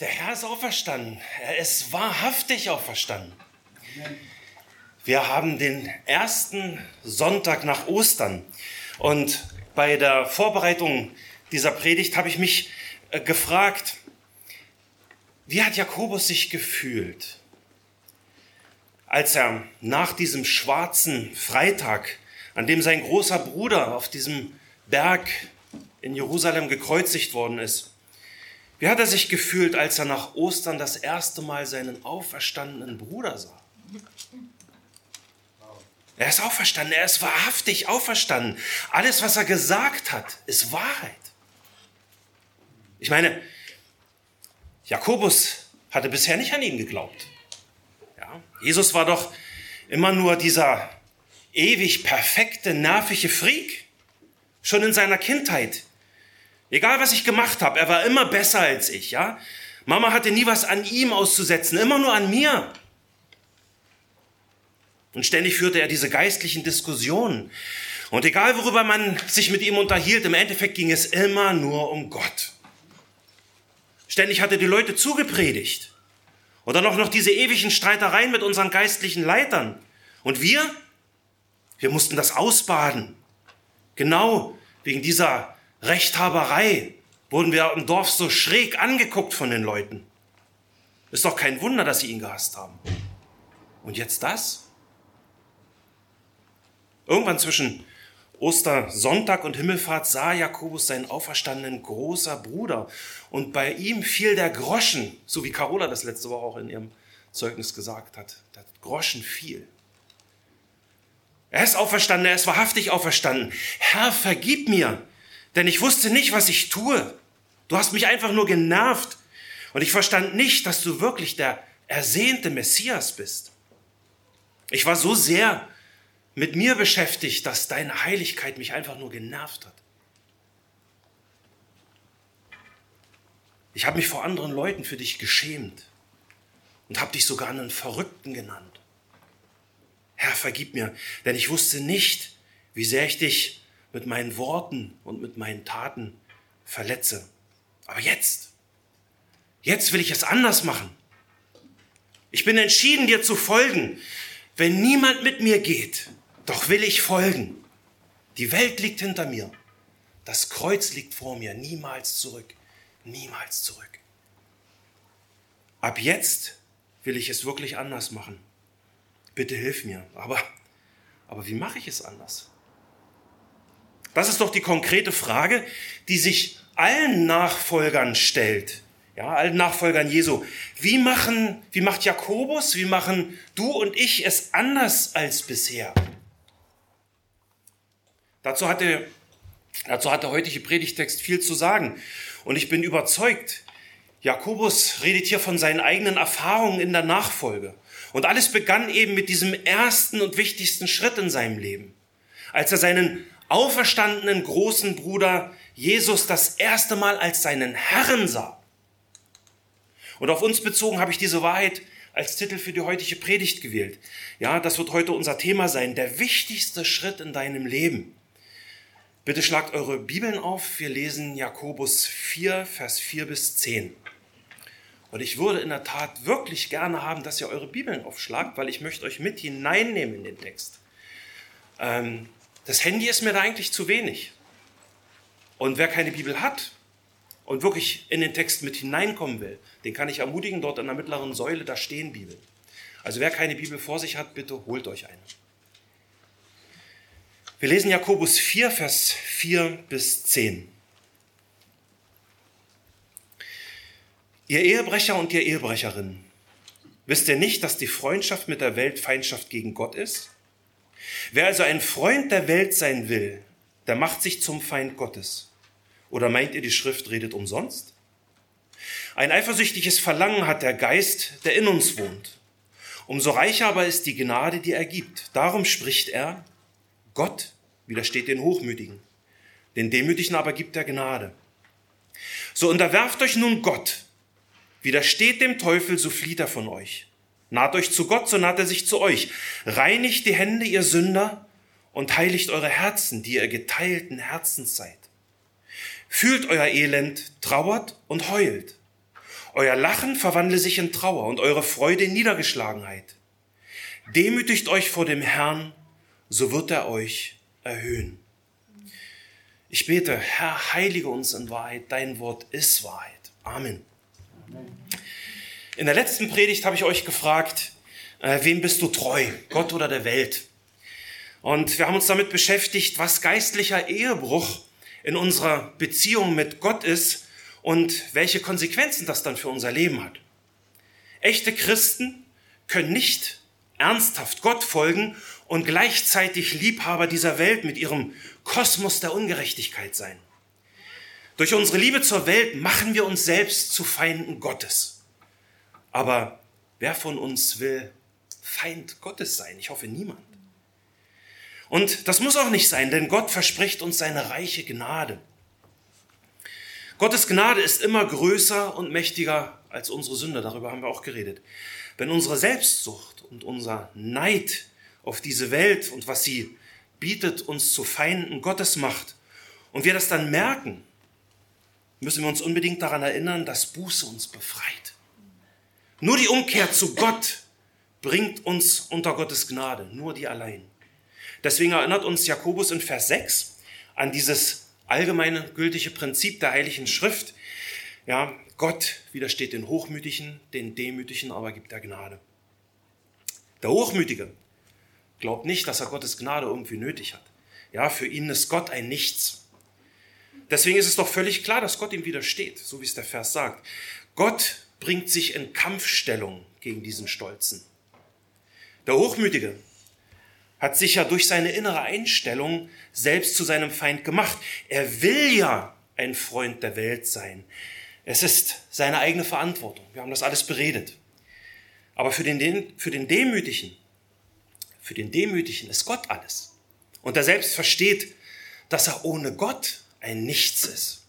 Der Herr ist auferstanden. Er ist wahrhaftig auferstanden. Wir haben den ersten Sonntag nach Ostern. Und bei der Vorbereitung dieser Predigt habe ich mich äh, gefragt, wie hat Jakobus sich gefühlt, als er nach diesem schwarzen Freitag, an dem sein großer Bruder auf diesem Berg in Jerusalem gekreuzigt worden ist, wie hat er sich gefühlt, als er nach Ostern das erste Mal seinen auferstandenen Bruder sah? Er ist auferstanden, er ist wahrhaftig auferstanden. Alles, was er gesagt hat, ist Wahrheit. Ich meine, Jakobus hatte bisher nicht an ihn geglaubt. Ja, Jesus war doch immer nur dieser ewig perfekte, nervige Freak. Schon in seiner Kindheit. Egal was ich gemacht habe, er war immer besser als ich, ja? Mama hatte nie was an ihm auszusetzen, immer nur an mir. Und ständig führte er diese geistlichen Diskussionen. Und egal worüber man sich mit ihm unterhielt, im Endeffekt ging es immer nur um Gott. Ständig hatte die Leute zugepredigt. Dann auch noch diese ewigen Streitereien mit unseren geistlichen Leitern. Und wir? Wir mussten das ausbaden. Genau wegen dieser Rechthaberei wurden wir im Dorf so schräg angeguckt von den Leuten. Ist doch kein Wunder, dass sie ihn gehasst haben. Und jetzt das? Irgendwann zwischen Ostersonntag und Himmelfahrt sah Jakobus seinen auferstandenen großer Bruder. Und bei ihm fiel der Groschen, so wie Carola das letzte Woche auch in ihrem Zeugnis gesagt hat. Der Groschen fiel. Er ist auferstanden, er ist wahrhaftig auferstanden. Herr, vergib mir, denn ich wusste nicht, was ich tue. Du hast mich einfach nur genervt. Und ich verstand nicht, dass du wirklich der ersehnte Messias bist. Ich war so sehr mit mir beschäftigt, dass deine Heiligkeit mich einfach nur genervt hat. Ich habe mich vor anderen Leuten für dich geschämt und habe dich sogar einen Verrückten genannt. Herr, vergib mir, denn ich wusste nicht, wie sehr ich dich mit meinen Worten und mit meinen Taten verletze. Aber jetzt, jetzt will ich es anders machen. Ich bin entschieden, dir zu folgen. Wenn niemand mit mir geht, doch will ich folgen. Die Welt liegt hinter mir. Das Kreuz liegt vor mir. Niemals zurück. Niemals zurück. Ab jetzt will ich es wirklich anders machen. Bitte hilf mir. Aber, aber wie mache ich es anders? Das ist doch die konkrete Frage, die sich allen Nachfolgern stellt. Ja, allen Nachfolgern Jesu. Wie machen, wie macht Jakobus, wie machen du und ich es anders als bisher? Dazu hat der, dazu hat der heutige Predigtext viel zu sagen. Und ich bin überzeugt, Jakobus redet hier von seinen eigenen Erfahrungen in der Nachfolge. Und alles begann eben mit diesem ersten und wichtigsten Schritt in seinem Leben, als er seinen auferstandenen großen Bruder Jesus das erste Mal als seinen Herrn sah. Und auf uns bezogen habe ich diese Wahrheit als Titel für die heutige Predigt gewählt. Ja, das wird heute unser Thema sein. Der wichtigste Schritt in deinem Leben. Bitte schlagt eure Bibeln auf. Wir lesen Jakobus 4, Vers 4 bis 10. Und ich würde in der Tat wirklich gerne haben, dass ihr eure Bibeln aufschlagt, weil ich möchte euch mit hineinnehmen in den Text. Ähm, das Handy ist mir da eigentlich zu wenig. Und wer keine Bibel hat und wirklich in den Text mit hineinkommen will, den kann ich ermutigen, dort in der mittleren Säule, da stehen Bibeln. Also wer keine Bibel vor sich hat, bitte holt euch eine. Wir lesen Jakobus 4, Vers 4 bis 10. Ihr Ehebrecher und ihr Ehebrecherinnen, wisst ihr nicht, dass die Freundschaft mit der Welt Feindschaft gegen Gott ist? Wer also ein Freund der Welt sein will, der macht sich zum Feind Gottes. Oder meint ihr, die Schrift redet umsonst? Ein eifersüchtiges Verlangen hat der Geist, der in uns wohnt. Umso reicher aber ist die Gnade, die er gibt. Darum spricht er, Gott widersteht den Hochmütigen, den Demütigen aber gibt er Gnade. So unterwerft euch nun Gott, widersteht dem Teufel, so flieht er von euch. Naht euch zu Gott, so naht er sich zu euch. Reinigt die Hände, ihr Sünder, und heiligt eure Herzen, die ihr geteilten Herzens seid. Fühlt euer Elend, trauert und heult. Euer Lachen verwandle sich in Trauer und eure Freude in Niedergeschlagenheit. Demütigt euch vor dem Herrn, so wird er euch erhöhen. Ich bete, Herr, heilige uns in Wahrheit, dein Wort ist Wahrheit. Amen. In der letzten Predigt habe ich euch gefragt, äh, wem bist du treu, Gott oder der Welt? Und wir haben uns damit beschäftigt, was geistlicher Ehebruch in unserer Beziehung mit Gott ist und welche Konsequenzen das dann für unser Leben hat. Echte Christen können nicht ernsthaft Gott folgen und gleichzeitig Liebhaber dieser Welt mit ihrem Kosmos der Ungerechtigkeit sein. Durch unsere Liebe zur Welt machen wir uns selbst zu Feinden Gottes. Aber wer von uns will Feind Gottes sein? Ich hoffe niemand. Und das muss auch nicht sein, denn Gott verspricht uns seine reiche Gnade. Gottes Gnade ist immer größer und mächtiger als unsere Sünde, darüber haben wir auch geredet. Wenn unsere Selbstsucht und unser Neid auf diese Welt und was sie bietet, uns zu Feinden Gottes macht und wir das dann merken, müssen wir uns unbedingt daran erinnern, dass Buße uns befreit. Nur die Umkehr zu Gott bringt uns unter Gottes Gnade, nur die allein. Deswegen erinnert uns Jakobus in Vers 6 an dieses allgemeine gültige Prinzip der Heiligen Schrift. Ja, Gott widersteht den Hochmütigen, den Demütigen aber gibt er Gnade. Der Hochmütige glaubt nicht, dass er Gottes Gnade irgendwie nötig hat. Ja, für ihn ist Gott ein Nichts. Deswegen ist es doch völlig klar, dass Gott ihm widersteht, so wie es der Vers sagt. Gott bringt sich in Kampfstellung gegen diesen Stolzen. Der Hochmütige hat sich ja durch seine innere Einstellung selbst zu seinem Feind gemacht. Er will ja ein Freund der Welt sein. Es ist seine eigene Verantwortung. Wir haben das alles beredet. Aber für den, für den Demütigen, für den Demütigen ist Gott alles. Und er selbst versteht, dass er ohne Gott ein Nichts ist.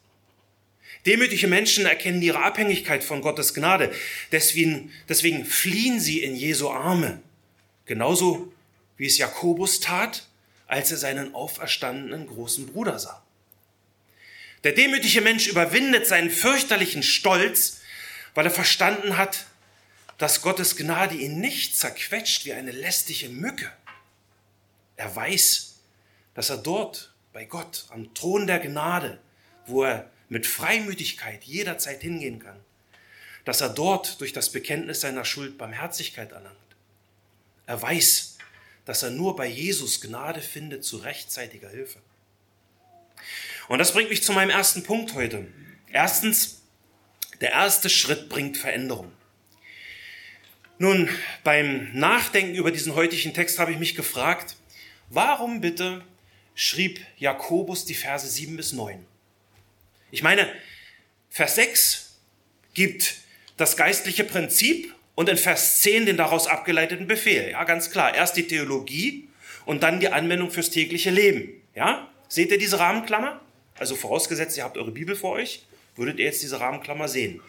Demütige Menschen erkennen ihre Abhängigkeit von Gottes Gnade. Deswegen, deswegen fliehen sie in Jesu Arme. Genauso wie es Jakobus tat, als er seinen auferstandenen großen Bruder sah. Der demütige Mensch überwindet seinen fürchterlichen Stolz, weil er verstanden hat, dass Gottes Gnade ihn nicht zerquetscht wie eine lästige Mücke. Er weiß, dass er dort bei Gott am Thron der Gnade, wo er mit Freimütigkeit jederzeit hingehen kann, dass er dort durch das Bekenntnis seiner Schuld Barmherzigkeit erlangt. Er weiß, dass er nur bei Jesus Gnade findet zu rechtzeitiger Hilfe. Und das bringt mich zu meinem ersten Punkt heute. Erstens, der erste Schritt bringt Veränderung. Nun, beim Nachdenken über diesen heutigen Text habe ich mich gefragt, warum bitte schrieb Jakobus die Verse 7 bis 9? Ich meine, Vers 6 gibt das geistliche Prinzip und in Vers 10 den daraus abgeleiteten Befehl. Ja, ganz klar. Erst die Theologie und dann die Anwendung fürs tägliche Leben. Ja, seht ihr diese Rahmenklammer? Also vorausgesetzt, ihr habt eure Bibel vor euch, würdet ihr jetzt diese Rahmenklammer sehen.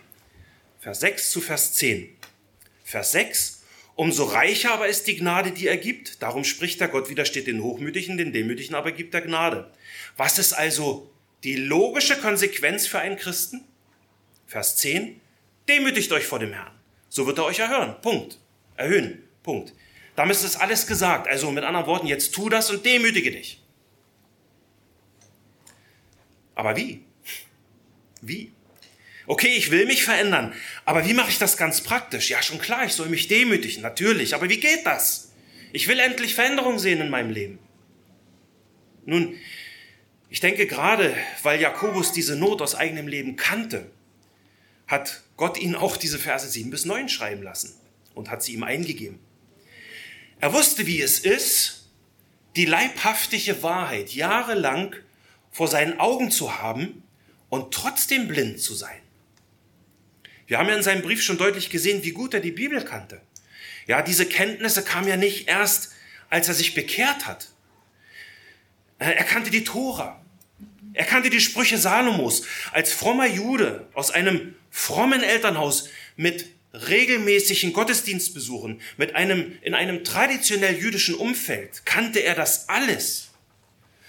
Vers 6 zu Vers 10. Vers 6. Umso reicher aber ist die Gnade, die er gibt. Darum spricht der Gott widersteht den Hochmütigen, den Demütigen aber gibt er Gnade. Was ist also die logische Konsequenz für einen Christen? Vers 10. Demütigt euch vor dem Herrn so wird er euch erhören. Punkt. Erhöhen. Punkt. Damit ist das alles gesagt. Also mit anderen Worten, jetzt tu das und demütige dich. Aber wie? Wie? Okay, ich will mich verändern, aber wie mache ich das ganz praktisch? Ja, schon klar, ich soll mich demütigen, natürlich, aber wie geht das? Ich will endlich Veränderung sehen in meinem Leben. Nun, ich denke gerade, weil Jakobus diese Not aus eigenem Leben kannte, hat Gott ihn auch diese Verse 7 bis 9 schreiben lassen und hat sie ihm eingegeben. Er wusste, wie es ist, die leibhaftige Wahrheit jahrelang vor seinen Augen zu haben und trotzdem blind zu sein. Wir haben ja in seinem Brief schon deutlich gesehen, wie gut er die Bibel kannte. Ja, diese Kenntnisse kamen ja nicht erst, als er sich bekehrt hat. Er kannte die Tora. Er kannte die Sprüche Salomos. Als frommer Jude aus einem frommen Elternhaus mit regelmäßigen Gottesdienstbesuchen, mit einem, in einem traditionell jüdischen Umfeld, kannte er das alles.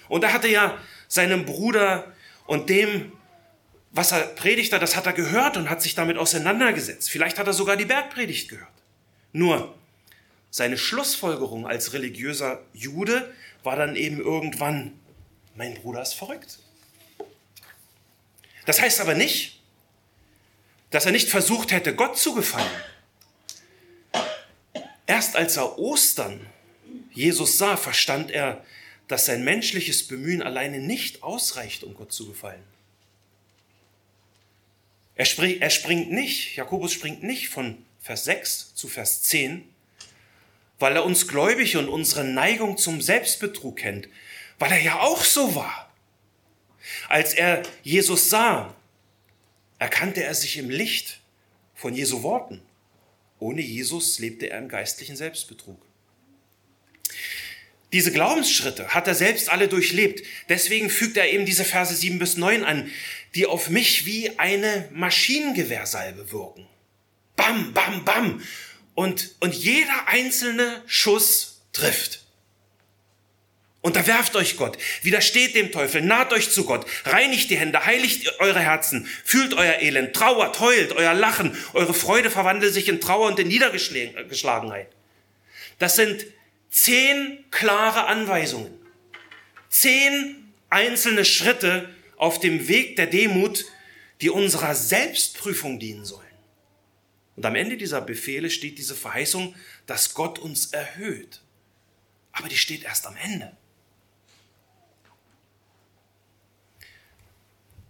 Und er hatte ja seinem Bruder und dem was er predigte, das hat er gehört und hat sich damit auseinandergesetzt. Vielleicht hat er sogar die Bergpredigt gehört. Nur seine Schlussfolgerung als religiöser Jude war dann eben irgendwann, mein Bruder ist verrückt. Das heißt aber nicht, dass er nicht versucht hätte, Gott zu gefallen. Erst als er Ostern Jesus sah, verstand er, dass sein menschliches Bemühen alleine nicht ausreicht, um Gott zu gefallen. Er, spring, er springt nicht, Jakobus springt nicht von Vers 6 zu Vers 10, weil er uns gläubig und unsere Neigung zum Selbstbetrug kennt, weil er ja auch so war. Als er Jesus sah, erkannte er sich im Licht von Jesu Worten. Ohne Jesus lebte er im geistlichen Selbstbetrug. Diese Glaubensschritte hat er selbst alle durchlebt. Deswegen fügt er eben diese Verse 7 bis 9 an, die auf mich wie eine Maschinengewehrsalbe wirken. Bam, bam, bam. Und, und jeder einzelne Schuss trifft. Unterwerft euch Gott, widersteht dem Teufel, naht euch zu Gott, reinigt die Hände, heiligt eure Herzen, fühlt euer Elend, trauert, heult, euer Lachen, eure Freude verwandelt sich in Trauer und in Niedergeschlagenheit. Das sind zehn klare Anweisungen, zehn einzelne Schritte auf dem Weg der Demut, die unserer Selbstprüfung dienen sollen. Und am Ende dieser Befehle steht diese Verheißung, dass Gott uns erhöht. Aber die steht erst am Ende.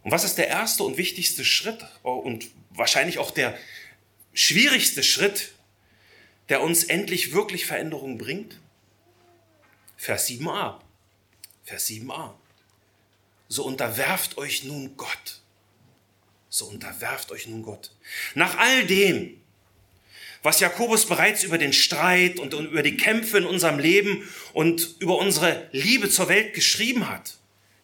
Und was ist der erste und wichtigste Schritt und wahrscheinlich auch der schwierigste Schritt, der uns endlich wirklich Veränderung bringt? Vers 7a. Vers 7a. So unterwerft euch nun Gott. So unterwerft euch nun Gott. Nach all dem, was Jakobus bereits über den Streit und über die Kämpfe in unserem Leben und über unsere Liebe zur Welt geschrieben hat,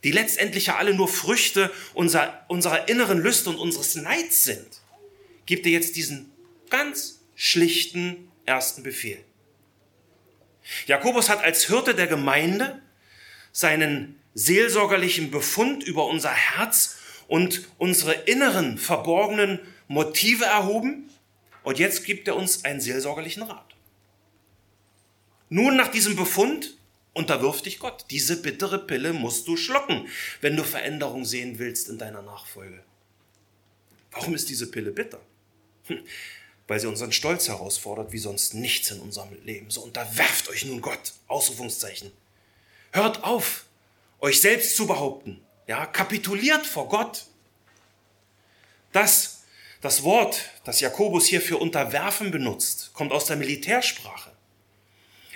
die letztendlich ja alle nur Früchte unserer, unserer inneren Lüste und unseres Neids sind, gibt er jetzt diesen ganz schlichten ersten Befehl. Jakobus hat als Hirte der Gemeinde seinen seelsorgerlichen Befund über unser Herz und unsere inneren verborgenen Motive erhoben und jetzt gibt er uns einen seelsorgerlichen Rat. Nun nach diesem Befund Unterwirf dich Gott. Diese bittere Pille musst du schlucken, wenn du Veränderung sehen willst in deiner Nachfolge. Warum ist diese Pille bitter? Hm, weil sie unseren Stolz herausfordert, wie sonst nichts in unserem Leben. So unterwerft euch nun Gott. Ausrufungszeichen. Hört auf, euch selbst zu behaupten. Ja, kapituliert vor Gott. Das, das Wort, das Jakobus hier für unterwerfen benutzt, kommt aus der Militärsprache.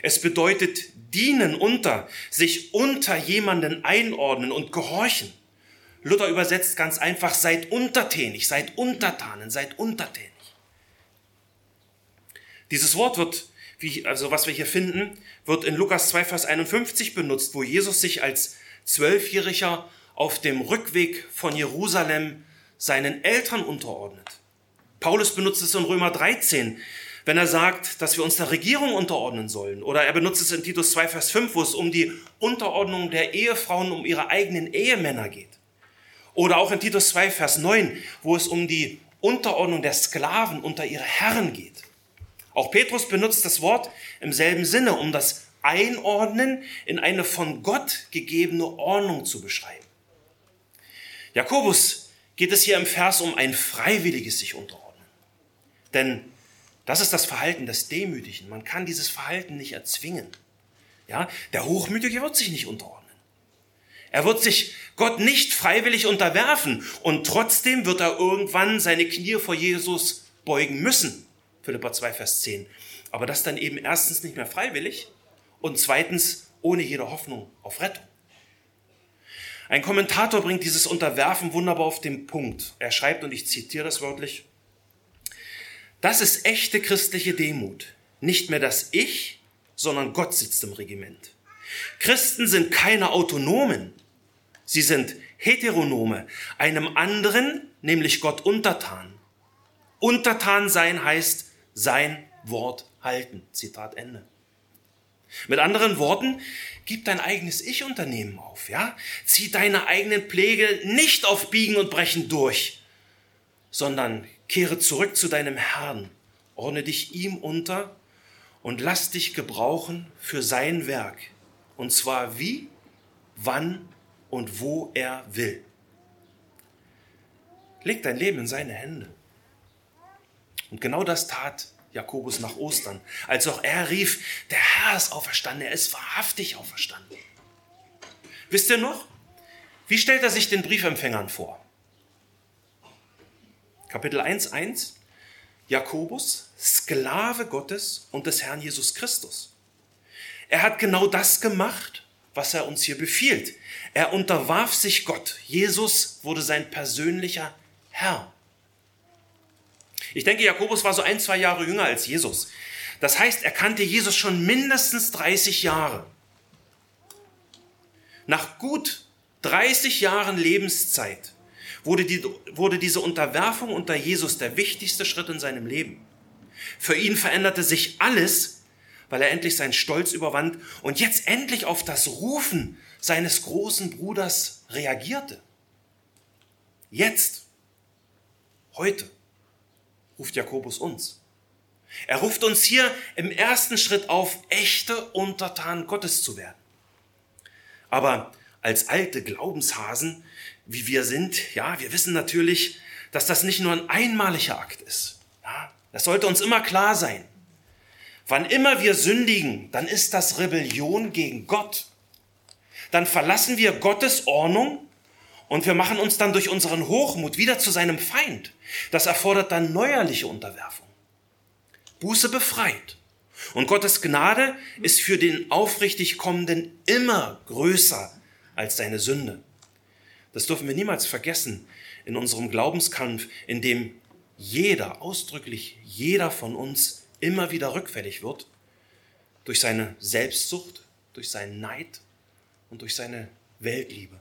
Es bedeutet dienen unter, sich unter jemanden einordnen und gehorchen. Luther übersetzt ganz einfach, seid untertänig, seid Untertanen, seid untertänig. Dieses Wort wird, also was wir hier finden, wird in Lukas 2, Vers 51 benutzt, wo Jesus sich als Zwölfjähriger auf dem Rückweg von Jerusalem seinen Eltern unterordnet. Paulus benutzt es in Römer 13, wenn er sagt, dass wir uns der Regierung unterordnen sollen. Oder er benutzt es in Titus 2, Vers 5, wo es um die Unterordnung der Ehefrauen, um ihre eigenen Ehemänner geht. Oder auch in Titus 2, Vers 9, wo es um die Unterordnung der Sklaven unter ihre Herren geht. Auch Petrus benutzt das Wort im selben Sinne, um das Einordnen in eine von Gott gegebene Ordnung zu beschreiben. Jakobus geht es hier im Vers um ein freiwilliges sich unterordnen. Denn das ist das Verhalten des Demütigen. Man kann dieses Verhalten nicht erzwingen. Ja, der Hochmütige wird sich nicht unterordnen. Er wird sich Gott nicht freiwillig unterwerfen und trotzdem wird er irgendwann seine Knie vor Jesus beugen müssen. Philippa 2, Vers 10. Aber das dann eben erstens nicht mehr freiwillig und zweitens ohne jede Hoffnung auf Rettung. Ein Kommentator bringt dieses Unterwerfen wunderbar auf den Punkt. Er schreibt, und ich zitiere das wörtlich, das ist echte christliche Demut. Nicht mehr das Ich, sondern Gott sitzt im Regiment. Christen sind keine Autonomen. Sie sind Heteronome, einem anderen, nämlich Gott untertan. Untertan sein heißt sein Wort halten. Zitat Ende. Mit anderen Worten, gib dein eigenes Ich-Unternehmen auf, ja? Zieh deine eigenen Pflege nicht auf Biegen und Brechen durch, sondern kehre zurück zu deinem Herrn, ordne dich ihm unter und lass dich gebrauchen für sein Werk. Und zwar wie, wann und wo er will. Leg dein Leben in seine Hände. Und genau das tat Jakobus nach Ostern, als auch er rief, der Herr ist auferstanden, er ist wahrhaftig auferstanden. Wisst ihr noch? Wie stellt er sich den Briefempfängern vor? Kapitel 1.1 Jakobus, Sklave Gottes und des Herrn Jesus Christus. Er hat genau das gemacht, was er uns hier befiehlt. Er unterwarf sich Gott. Jesus wurde sein persönlicher Herr. Ich denke, Jakobus war so ein, zwei Jahre jünger als Jesus. Das heißt, er kannte Jesus schon mindestens 30 Jahre. Nach gut 30 Jahren Lebenszeit wurde, die, wurde diese Unterwerfung unter Jesus der wichtigste Schritt in seinem Leben. Für ihn veränderte sich alles, weil er endlich seinen Stolz überwand und jetzt endlich auf das Rufen seines großen Bruders reagierte. Jetzt, heute ruft Jakobus uns. Er ruft uns hier im ersten Schritt auf, echte Untertanen Gottes zu werden. Aber als alte Glaubenshasen, wie wir sind, ja, wir wissen natürlich, dass das nicht nur ein einmaliger Akt ist. Ja, das sollte uns immer klar sein. Wann immer wir sündigen, dann ist das Rebellion gegen Gott. Dann verlassen wir Gottes Ordnung und wir machen uns dann durch unseren Hochmut wieder zu seinem Feind. Das erfordert dann neuerliche Unterwerfung. Buße befreit. Und Gottes Gnade ist für den aufrichtig Kommenden immer größer als seine Sünde. Das dürfen wir niemals vergessen in unserem Glaubenskampf, in dem jeder, ausdrücklich jeder von uns immer wieder rückfällig wird durch seine Selbstsucht, durch seinen Neid und durch seine Weltliebe.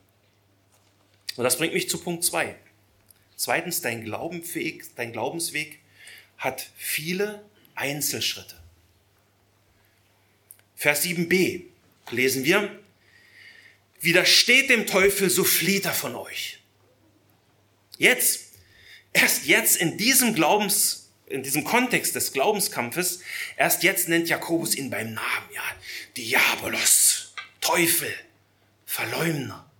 Und das bringt mich zu Punkt 2. Zweitens, dein Glaubensweg, dein Glaubensweg hat viele Einzelschritte. Vers 7b lesen wir, widersteht dem Teufel, so flieht er von euch. Jetzt, erst jetzt in diesem Glaubens, in diesem Kontext des Glaubenskampfes, erst jetzt nennt Jakobus ihn beim Namen, ja, Diabolos, Teufel, Verleumder.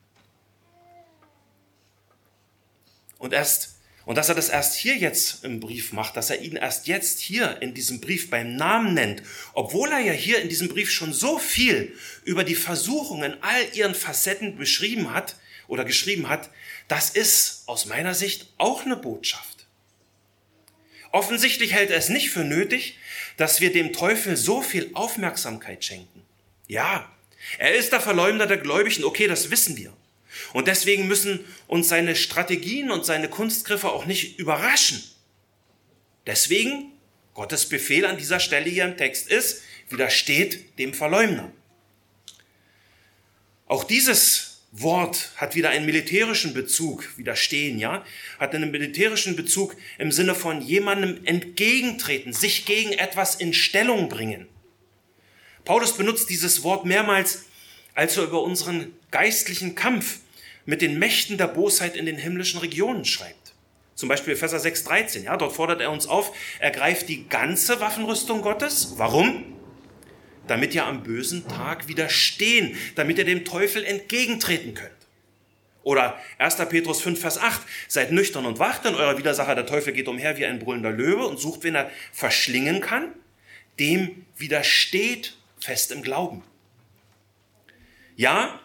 Und erst, und dass er das erst hier jetzt im Brief macht, dass er ihn erst jetzt hier in diesem Brief beim Namen nennt, obwohl er ja hier in diesem Brief schon so viel über die Versuchungen in all ihren Facetten beschrieben hat oder geschrieben hat, das ist aus meiner Sicht auch eine Botschaft. Offensichtlich hält er es nicht für nötig, dass wir dem Teufel so viel Aufmerksamkeit schenken. Ja, er ist der Verleumder der Gläubigen, okay, das wissen wir. Und deswegen müssen uns seine Strategien und seine Kunstgriffe auch nicht überraschen. Deswegen, Gottes Befehl an dieser Stelle hier im Text ist, widersteht dem Verleumder. Auch dieses Wort hat wieder einen militärischen Bezug, widerstehen, ja, hat einen militärischen Bezug im Sinne von jemandem entgegentreten, sich gegen etwas in Stellung bringen. Paulus benutzt dieses Wort mehrmals, als er über unseren geistlichen Kampf mit den Mächten der Bosheit in den himmlischen Regionen schreibt. Zum Beispiel Epheser 6,13. Ja, dort fordert er uns auf, ergreift die ganze Waffenrüstung Gottes. Warum? Damit ihr am bösen Tag widerstehen, damit ihr dem Teufel entgegentreten könnt. Oder 1. Petrus 5, Vers 8. Seid nüchtern und wacht, denn euer Widersacher, der Teufel, geht umher wie ein brüllender Löwe und sucht, wen er verschlingen kann. Dem widersteht fest im Glauben. Ja,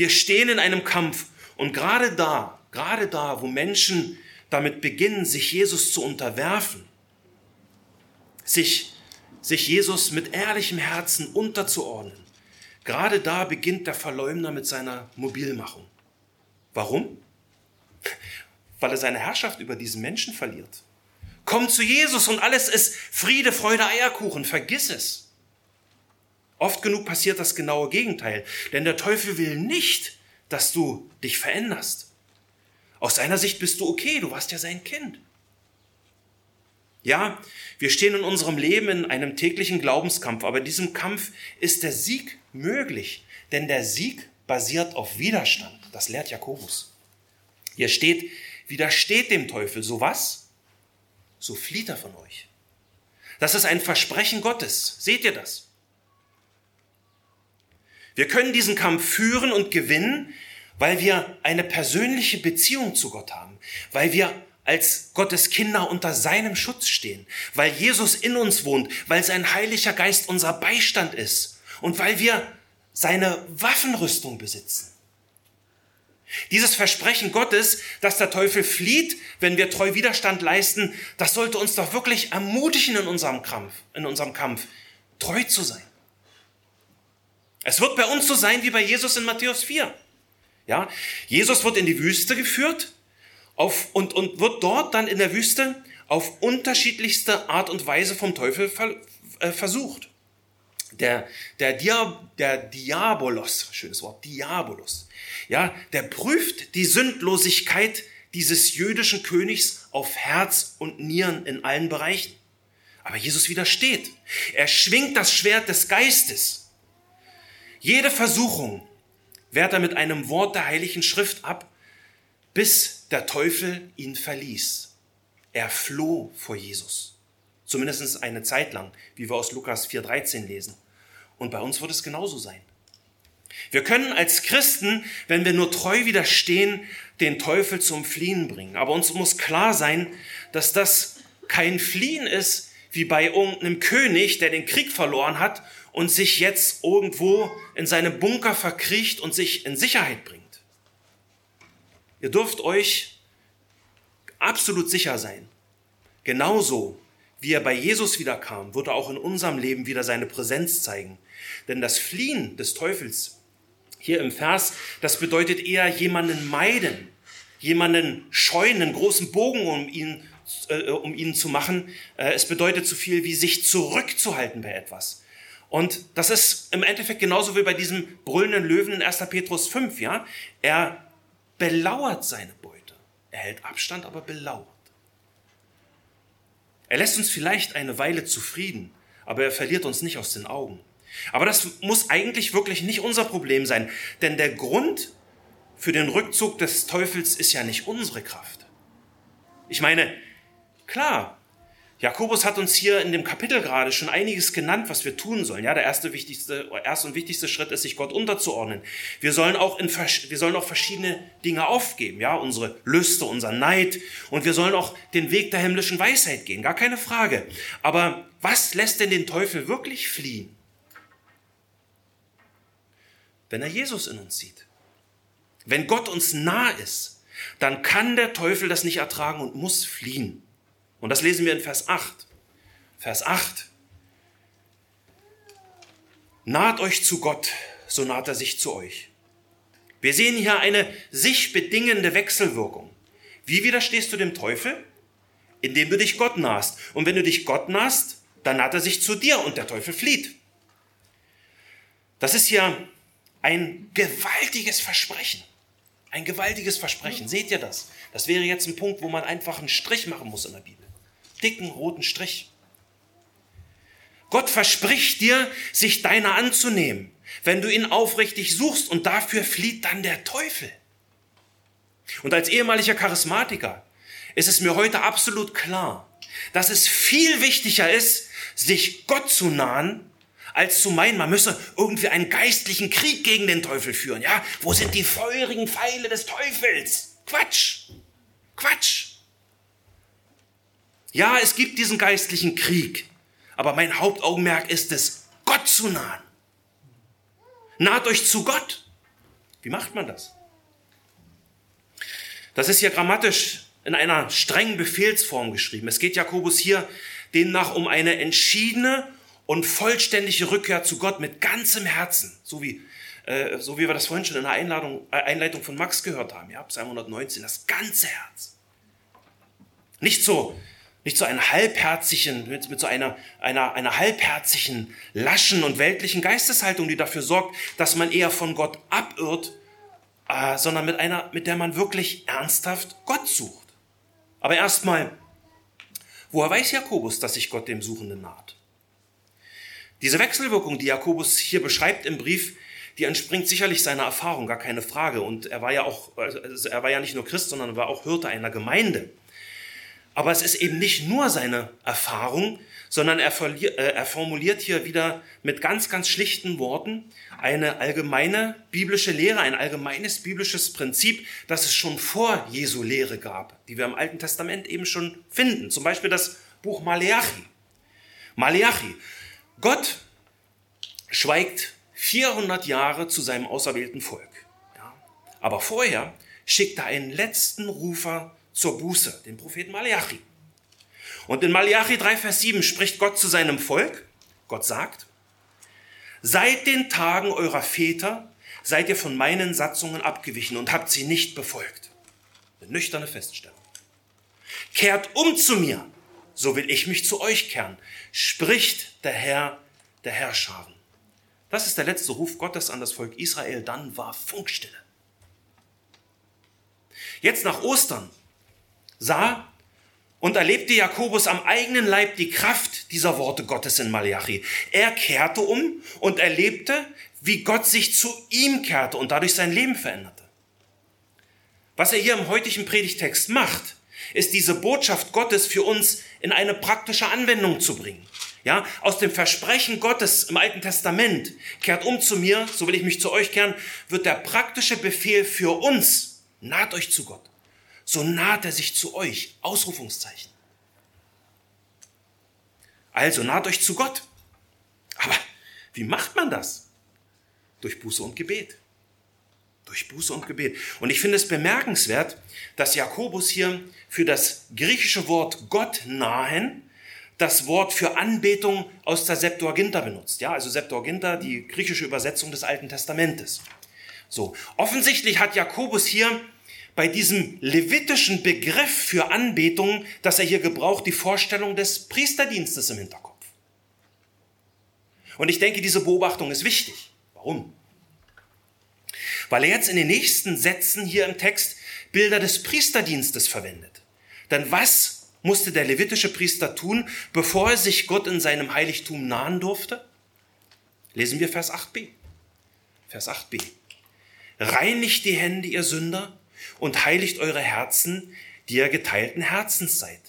wir stehen in einem Kampf und gerade da, gerade da, wo Menschen damit beginnen, sich Jesus zu unterwerfen, sich, sich Jesus mit ehrlichem Herzen unterzuordnen, gerade da beginnt der Verleumder mit seiner Mobilmachung. Warum? Weil er seine Herrschaft über diesen Menschen verliert. Komm zu Jesus und alles ist Friede, Freude, Eierkuchen. Vergiss es. Oft genug passiert das genaue Gegenteil, denn der Teufel will nicht, dass du dich veränderst. Aus seiner Sicht bist du okay, du warst ja sein Kind. Ja, wir stehen in unserem Leben in einem täglichen Glaubenskampf, aber in diesem Kampf ist der Sieg möglich, denn der Sieg basiert auf Widerstand. Das lehrt Jakobus. Hier steht, widersteht dem Teufel, so was? So flieht er von euch. Das ist ein Versprechen Gottes. Seht ihr das? Wir können diesen Kampf führen und gewinnen, weil wir eine persönliche Beziehung zu Gott haben, weil wir als Gottes Kinder unter seinem Schutz stehen, weil Jesus in uns wohnt, weil sein Heiliger Geist unser Beistand ist und weil wir seine Waffenrüstung besitzen. Dieses Versprechen Gottes, dass der Teufel flieht, wenn wir treu Widerstand leisten, das sollte uns doch wirklich ermutigen in unserem Kampf, in unserem Kampf, treu zu sein. Es wird bei uns so sein wie bei Jesus in Matthäus 4. Ja, Jesus wird in die Wüste geführt auf, und, und wird dort dann in der Wüste auf unterschiedlichste Art und Weise vom Teufel ver, äh, versucht. Der, der, Dia, der Diabolos, schönes Wort, Diabolos, ja, der prüft die Sündlosigkeit dieses jüdischen Königs auf Herz und Nieren in allen Bereichen. Aber Jesus widersteht. Er schwingt das Schwert des Geistes. Jede Versuchung wehrt er mit einem Wort der Heiligen Schrift ab, bis der Teufel ihn verließ. Er floh vor Jesus. Zumindest eine Zeit lang, wie wir aus Lukas 4.13 lesen. Und bei uns wird es genauso sein. Wir können als Christen, wenn wir nur treu widerstehen, den Teufel zum Fliehen bringen. Aber uns muss klar sein, dass das kein Fliehen ist wie bei irgendeinem König, der den Krieg verloren hat und sich jetzt irgendwo in seinem Bunker verkriecht und sich in Sicherheit bringt. Ihr dürft euch absolut sicher sein. Genauso wie er bei Jesus wiederkam, wird er auch in unserem Leben wieder seine Präsenz zeigen. Denn das Fliehen des Teufels hier im Vers, das bedeutet eher jemanden meiden, jemanden scheuen, einen großen Bogen um ihn, äh, um ihn zu machen. Äh, es bedeutet so viel wie sich zurückzuhalten bei etwas. Und das ist im Endeffekt genauso wie bei diesem brüllenden Löwen in 1. Petrus 5, ja. Er belauert seine Beute. Er hält Abstand, aber belauert. Er lässt uns vielleicht eine Weile zufrieden, aber er verliert uns nicht aus den Augen. Aber das muss eigentlich wirklich nicht unser Problem sein, denn der Grund für den Rückzug des Teufels ist ja nicht unsere Kraft. Ich meine, klar, Jakobus hat uns hier in dem Kapitel gerade schon einiges genannt, was wir tun sollen. Ja, der erste wichtigste, erste und wichtigste Schritt ist, sich Gott unterzuordnen. Wir sollen auch in, wir sollen auch verschiedene Dinge aufgeben. Ja, unsere Lüste, unser Neid. Und wir sollen auch den Weg der himmlischen Weisheit gehen. Gar keine Frage. Aber was lässt denn den Teufel wirklich fliehen? wenn er Jesus in uns sieht. Wenn Gott uns nah ist, dann kann der Teufel das nicht ertragen und muss fliehen. Und das lesen wir in Vers 8. Vers 8. Naht euch zu Gott, so naht er sich zu euch. Wir sehen hier eine sich bedingende Wechselwirkung. Wie widerstehst du dem Teufel? Indem du dich Gott nahst. Und wenn du dich Gott nahst, dann naht er sich zu dir und der Teufel flieht. Das ist ja ein gewaltiges Versprechen. Ein gewaltiges Versprechen. Seht ihr das? Das wäre jetzt ein Punkt, wo man einfach einen Strich machen muss in der Bibel. Dicken roten Strich. Gott verspricht dir, sich deiner anzunehmen, wenn du ihn aufrichtig suchst und dafür flieht dann der Teufel. Und als ehemaliger Charismatiker ist es mir heute absolut klar, dass es viel wichtiger ist, sich Gott zu nahen, als zu meinen, man müsse irgendwie einen geistlichen Krieg gegen den Teufel führen. Ja, wo sind die feurigen Pfeile des Teufels? Quatsch! Quatsch! Ja, es gibt diesen geistlichen Krieg, aber mein Hauptaugenmerk ist es, Gott zu nahen. Naht euch zu Gott. Wie macht man das? Das ist hier grammatisch in einer strengen Befehlsform geschrieben. Es geht Jakobus hier demnach um eine entschiedene und vollständige Rückkehr zu Gott mit ganzem Herzen, so wie, äh, so wie wir das vorhin schon in der Einladung, äh, Einleitung von Max gehört haben, ja, Psalm 119, das ganze Herz. Nicht so, nicht so einen halbherzigen, mit, mit so einer, einer, einer halbherzigen, laschen und weltlichen Geisteshaltung, die dafür sorgt, dass man eher von Gott abirrt, äh, sondern mit einer, mit der man wirklich ernsthaft Gott sucht. Aber erstmal, Woher weiß Jakobus, dass sich Gott dem Suchenden naht? Diese Wechselwirkung, die Jakobus hier beschreibt im Brief, die entspringt sicherlich seiner Erfahrung, gar keine Frage. Und er war ja auch, also er war ja nicht nur Christ, sondern war auch Hirte einer Gemeinde. Aber es ist eben nicht nur seine Erfahrung, sondern er, äh, er formuliert hier wieder mit ganz, ganz schlichten Worten eine allgemeine biblische Lehre, ein allgemeines biblisches Prinzip, das es schon vor Jesu Lehre gab, die wir im Alten Testament eben schon finden. Zum Beispiel das Buch Maleachi. Maleachi. Gott schweigt 400 Jahre zu seinem auserwählten Volk. Ja. Aber vorher schickt er einen letzten Rufer zur Buße, den Propheten Maleachi. Und in Malachi 3, Vers 7 spricht Gott zu seinem Volk. Gott sagt, seit den Tagen eurer Väter seid ihr von meinen Satzungen abgewichen und habt sie nicht befolgt. Eine nüchterne Feststellung. Kehrt um zu mir, so will ich mich zu euch kehren, spricht der Herr der Herrscharen. Das ist der letzte Ruf Gottes an das Volk Israel. Dann war Funkstille. Jetzt nach Ostern sah und erlebte Jakobus am eigenen Leib die Kraft dieser Worte Gottes in Malachi. Er kehrte um und erlebte, wie Gott sich zu ihm kehrte und dadurch sein Leben veränderte. Was er hier im heutigen Predigtext macht, ist diese Botschaft Gottes für uns in eine praktische Anwendung zu bringen. Ja, aus dem Versprechen Gottes im Alten Testament, kehrt um zu mir, so will ich mich zu euch kehren, wird der praktische Befehl für uns, naht euch zu Gott so naht er sich zu euch. Ausrufungszeichen. Also naht euch zu Gott. Aber wie macht man das? Durch Buße und Gebet. Durch Buße und Gebet. Und ich finde es bemerkenswert, dass Jakobus hier für das griechische Wort Gott nahen das Wort für Anbetung aus der Septuaginta benutzt. Ja, also Septuaginta, die griechische Übersetzung des Alten Testamentes. So. Offensichtlich hat Jakobus hier bei diesem levitischen Begriff für Anbetung, das er hier gebraucht, die Vorstellung des Priesterdienstes im Hinterkopf. Und ich denke, diese Beobachtung ist wichtig. Warum? Weil er jetzt in den nächsten Sätzen hier im Text Bilder des Priesterdienstes verwendet. Denn was musste der levitische Priester tun, bevor er sich Gott in seinem Heiligtum nahen durfte? Lesen wir Vers 8b. Vers 8b. Reinigt die Hände, ihr Sünder, und heiligt eure Herzen, die ihr geteilten Herzens seid.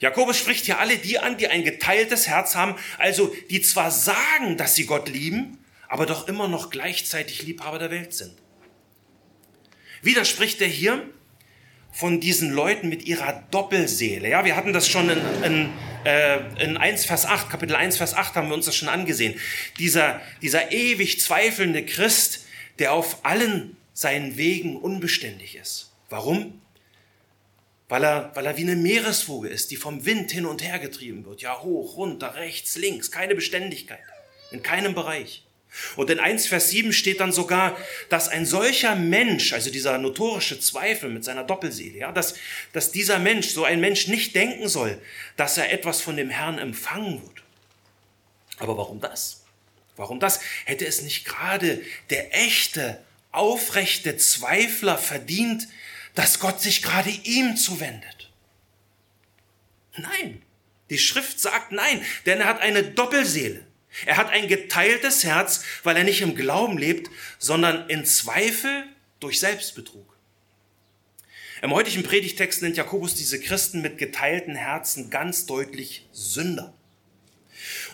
Jakobus spricht hier alle die an, die ein geteiltes Herz haben, also die zwar sagen, dass sie Gott lieben, aber doch immer noch gleichzeitig Liebhaber der Welt sind. Wieder spricht er hier von diesen Leuten mit ihrer Doppelseele. Ja, wir hatten das schon in, in, äh, in 1 Vers 8, Kapitel 1 Vers 8 haben wir uns das schon angesehen. Dieser, dieser ewig zweifelnde Christ, der auf allen seinen Wegen unbeständig ist. Warum? Weil er, weil er wie eine Meereswoge ist, die vom Wind hin und her getrieben wird. Ja, hoch, runter, rechts, links, keine Beständigkeit. In keinem Bereich. Und in 1 Vers 7 steht dann sogar, dass ein solcher Mensch, also dieser notorische Zweifel mit seiner Doppelseele, ja, dass, dass dieser Mensch, so ein Mensch nicht denken soll, dass er etwas von dem Herrn empfangen wird. Aber warum das? Warum das? Hätte es nicht gerade der echte aufrechte Zweifler verdient, dass Gott sich gerade ihm zuwendet. Nein, die Schrift sagt nein, denn er hat eine Doppelseele. Er hat ein geteiltes Herz, weil er nicht im Glauben lebt, sondern in Zweifel durch Selbstbetrug. Im heutigen Predigtext nennt Jakobus diese Christen mit geteilten Herzen ganz deutlich Sünder.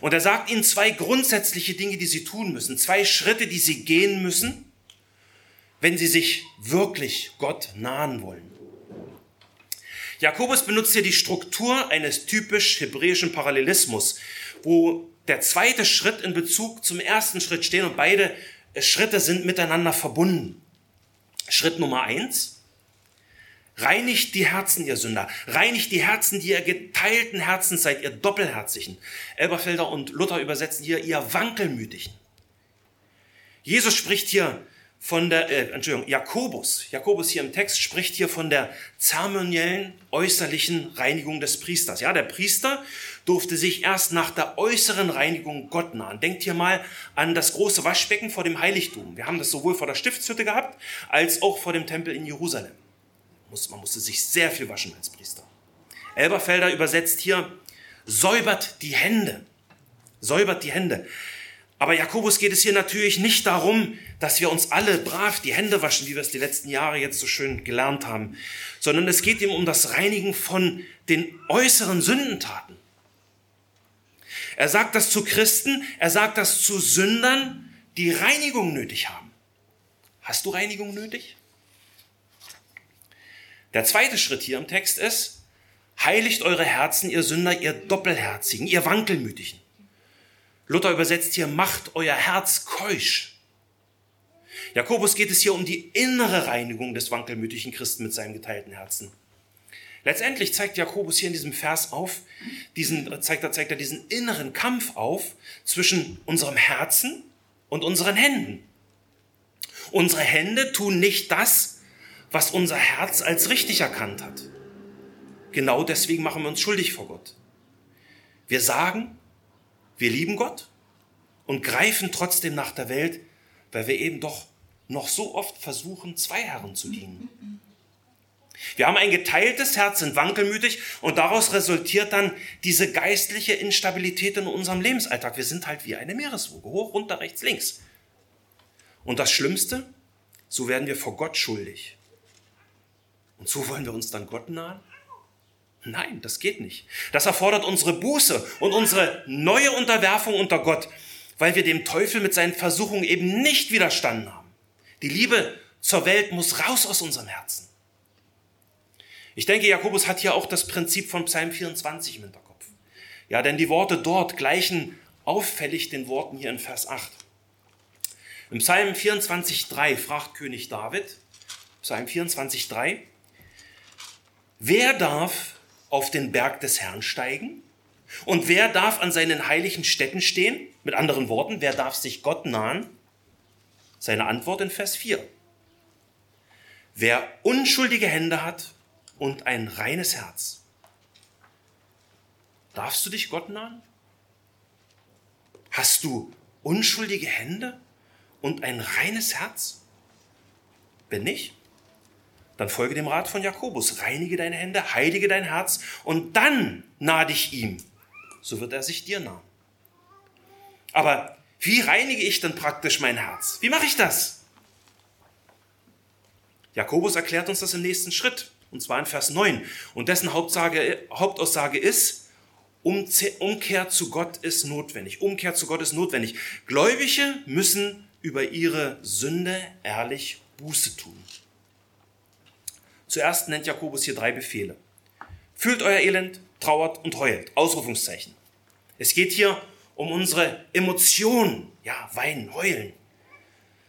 Und er sagt ihnen zwei grundsätzliche Dinge, die sie tun müssen, zwei Schritte, die sie gehen müssen, wenn sie sich wirklich Gott nahen wollen. Jakobus benutzt hier die Struktur eines typisch hebräischen Parallelismus, wo der zweite Schritt in Bezug zum ersten Schritt stehen und beide Schritte sind miteinander verbunden. Schritt Nummer eins. Reinigt die Herzen, ihr Sünder. Reinigt die Herzen, die ihr geteilten Herzen seid, ihr Doppelherzigen. Elberfelder und Luther übersetzen hier, ihr Wankelmütigen. Jesus spricht hier von der, äh, Entschuldigung, Jakobus, Jakobus hier im Text spricht hier von der zeremoniellen äußerlichen Reinigung des Priesters. Ja, der Priester durfte sich erst nach der äußeren Reinigung Gott nahen. Denkt hier mal an das große Waschbecken vor dem Heiligtum. Wir haben das sowohl vor der Stiftshütte gehabt, als auch vor dem Tempel in Jerusalem. Man musste sich sehr viel waschen als Priester. Elberfelder übersetzt hier, säubert die Hände. Säubert die Hände. Aber Jakobus geht es hier natürlich nicht darum, dass wir uns alle brav die Hände waschen, wie wir es die letzten Jahre jetzt so schön gelernt haben, sondern es geht ihm um das Reinigen von den äußeren Sündentaten. Er sagt das zu Christen, er sagt das zu Sündern, die Reinigung nötig haben. Hast du Reinigung nötig? Der zweite Schritt hier im Text ist, heiligt eure Herzen, ihr Sünder, ihr Doppelherzigen, ihr Wankelmütigen. Luther übersetzt hier, macht euer Herz keusch. Jakobus geht es hier um die innere Reinigung des wankelmütigen Christen mit seinem geteilten Herzen. Letztendlich zeigt Jakobus hier in diesem Vers auf, diesen, zeigt, er, zeigt er diesen inneren Kampf auf zwischen unserem Herzen und unseren Händen. Unsere Hände tun nicht das, was unser Herz als richtig erkannt hat. Genau deswegen machen wir uns schuldig vor Gott. Wir sagen, wir lieben Gott und greifen trotzdem nach der Welt, weil wir eben doch noch so oft versuchen, zwei Herren zu dienen. Wir haben ein geteiltes Herz, sind wankelmütig und daraus resultiert dann diese geistliche Instabilität in unserem Lebensalltag. Wir sind halt wie eine Meereswoge, hoch, runter, rechts, links. Und das Schlimmste, so werden wir vor Gott schuldig. Und so wollen wir uns dann Gott nahen? Nein, das geht nicht. Das erfordert unsere Buße und unsere neue Unterwerfung unter Gott, weil wir dem Teufel mit seinen Versuchungen eben nicht widerstanden haben. Die Liebe zur Welt muss raus aus unserem Herzen. Ich denke, Jakobus hat hier auch das Prinzip von Psalm 24 im Hinterkopf. Ja, denn die Worte dort gleichen auffällig den Worten hier in Vers 8. Im Psalm 24,3 fragt König David, Psalm 24,3, wer darf auf den Berg des Herrn steigen? Und wer darf an seinen heiligen Städten stehen? Mit anderen Worten, wer darf sich Gott nahen? Seine Antwort in Vers 4. Wer unschuldige Hände hat und ein reines Herz. Darfst du dich Gott nahen? Hast du unschuldige Hände und ein reines Herz? Wenn nicht, dann folge dem Rat von Jakobus. Reinige deine Hände, heilige dein Herz und dann nah dich ihm. So wird er sich dir nahen. Aber wie reinige ich denn praktisch mein Herz? Wie mache ich das? Jakobus erklärt uns das im nächsten Schritt, und zwar in Vers 9. Und dessen Hauptsage, Hauptaussage ist, Umkehr zu Gott ist notwendig. Umkehr zu Gott ist notwendig. Gläubige müssen über ihre Sünde ehrlich Buße tun. Zuerst nennt Jakobus hier drei Befehle. Fühlt euer Elend, trauert und heult. Ausrufungszeichen. Es geht hier um unsere Emotionen. Ja, weinen, heulen.